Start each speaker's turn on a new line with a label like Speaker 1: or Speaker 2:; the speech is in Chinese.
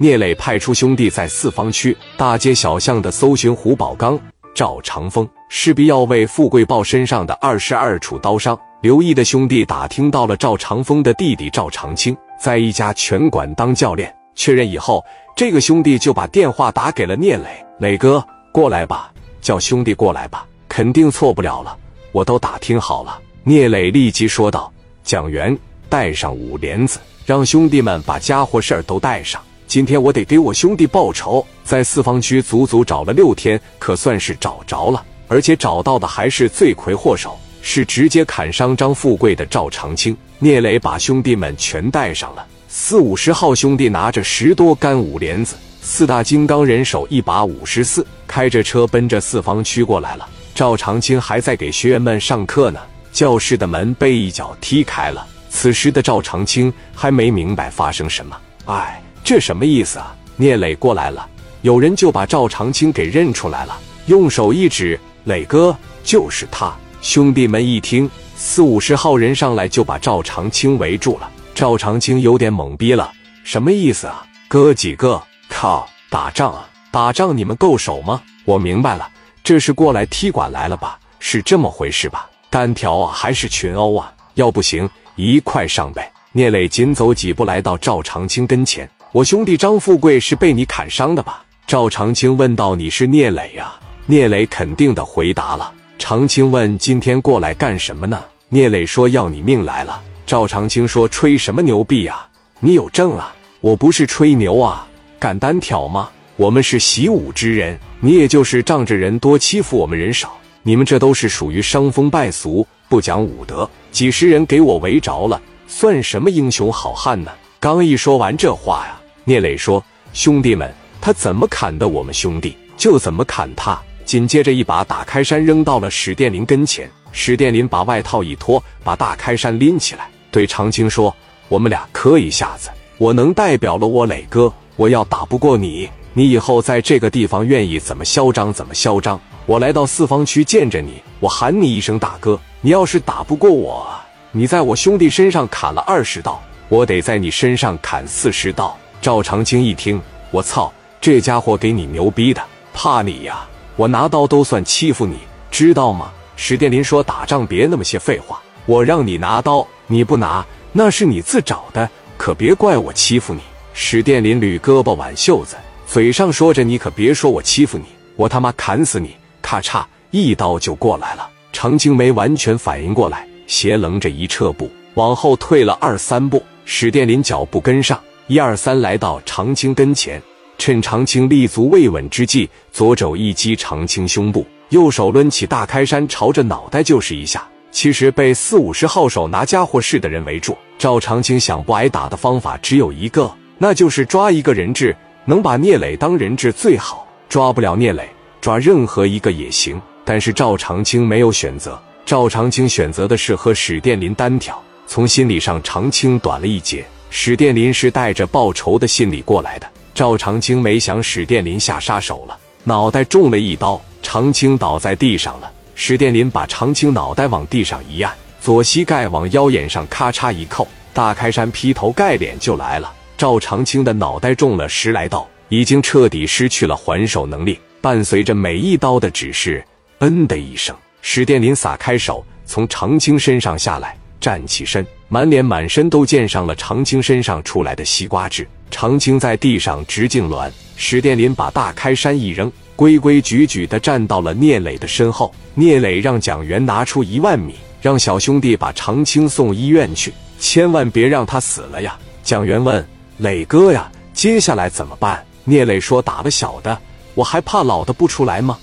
Speaker 1: 聂磊派出兄弟在四方区大街小巷的搜寻胡宝刚、赵长风，势必要为富贵豹身上的二十二处刀伤。刘毅的兄弟打听到了赵长风的弟弟赵长青在一家拳馆当教练，确认以后，这个兄弟就把电话打给了聂磊：“磊哥，过来吧，叫兄弟过来吧，肯定错不了了，我都打听好了。”聂磊立即说道：“蒋元，带上五莲子。”让兄弟们把家伙事儿都带上。今天我得给我兄弟报仇。在四方区足足找了六天，可算是找着了，而且找到的还是罪魁祸首，是直接砍伤张富贵的赵长青。聂磊把兄弟们全带上了。四五十号兄弟拿着十多杆五莲子，四大金刚人手一把五十四，开着车奔着四方区过来了。赵长青还在给学员们上课呢，教室的门被一脚踢开了。此时的赵长青还没明白发生什么，哎，这什么意思啊？聂磊过来了，有人就把赵长青给认出来了，用手一指：“磊哥，就是他。”兄弟们一听，四五十号人上来就把赵长青围住了。赵长青有点懵逼了，什么意思啊？哥几个，靠，打仗啊？打仗你们够手吗？我明白了，这是过来踢馆来了吧？是这么回事吧？单挑啊，还是群殴啊？要不行。一块上呗！聂磊紧走几步来到赵长青跟前。我兄弟张富贵是被你砍伤的吧？赵长青问道。你是聂磊呀？聂磊肯定的回答了。长青问：今天过来干什么呢？聂磊说：要你命来了。赵长青说：吹什么牛逼呀？你有证啊？我不是吹牛啊，敢单挑吗？我们是习武之人，你也就是仗着人多欺负我们人少。你们这都是属于伤风败俗。不讲武德，几十人给我围着了，算什么英雄好汉呢？刚一说完这话呀，聂磊说：“兄弟们，他怎么砍的我们兄弟，就怎么砍他。”紧接着一把打开山扔到了史殿林跟前，史殿林把外套一脱，把大开山拎起来，对长青说：“我们俩磕一下子，我能代表了我磊哥，我要打不过你，你以后在这个地方愿意怎么嚣张怎么嚣张。我来到四方区见着你，我喊你一声大哥。”你要是打不过我，你在我兄弟身上砍了二十刀，我得在你身上砍四十刀。赵长青一听，我操，这家伙给你牛逼的，怕你呀？我拿刀都算欺负你，知道吗？史殿林说：“打仗别那么些废话，我让你拿刀，你不拿，那是你自找的，可别怪我欺负你。”史殿林捋胳膊挽袖子，嘴上说着：“你可别说我欺负你，我他妈砍死你！”咔嚓，一刀就过来了。长青没完全反应过来，斜棱着一撤步，往后退了二三步。史殿林脚步跟上，一二三，来到长青跟前，趁长青立足未稳之际，左肘一击长青胸部，右手抡起大开山，朝着脑袋就是一下。其实被四五十号手拿家伙事的人围住，赵长青想不挨打的方法只有一个，那就是抓一个人质，能把聂磊当人质最好。抓不了聂磊，抓任何一个也行。但是赵长青没有选择，赵长青选择的是和史殿林单挑。从心理上，长青短了一截。史殿林是带着报仇的心理过来的，赵长青没想史殿林下杀手了，脑袋中了一刀，长青倒在地上了。史殿林把长青脑袋往地上一按，左膝盖往腰眼上咔嚓一扣，大开山劈头盖脸就来了。赵长青的脑袋中了十来刀，已经彻底失去了还手能力，伴随着每一刀的指示。嗯的一声，史殿林撒开手，从长青身上下来，站起身，满脸满身都溅上了长青身上出来的西瓜汁。长青在地上直痉挛，史殿林把大开山一扔，规规矩矩的站到了聂磊的身后。聂磊让蒋元拿出一万米，让小兄弟把长青送医院去，千万别让他死了呀。蒋元问磊哥呀，接下来怎么办？聂磊说：“打了小的，我还怕老的不出来吗？”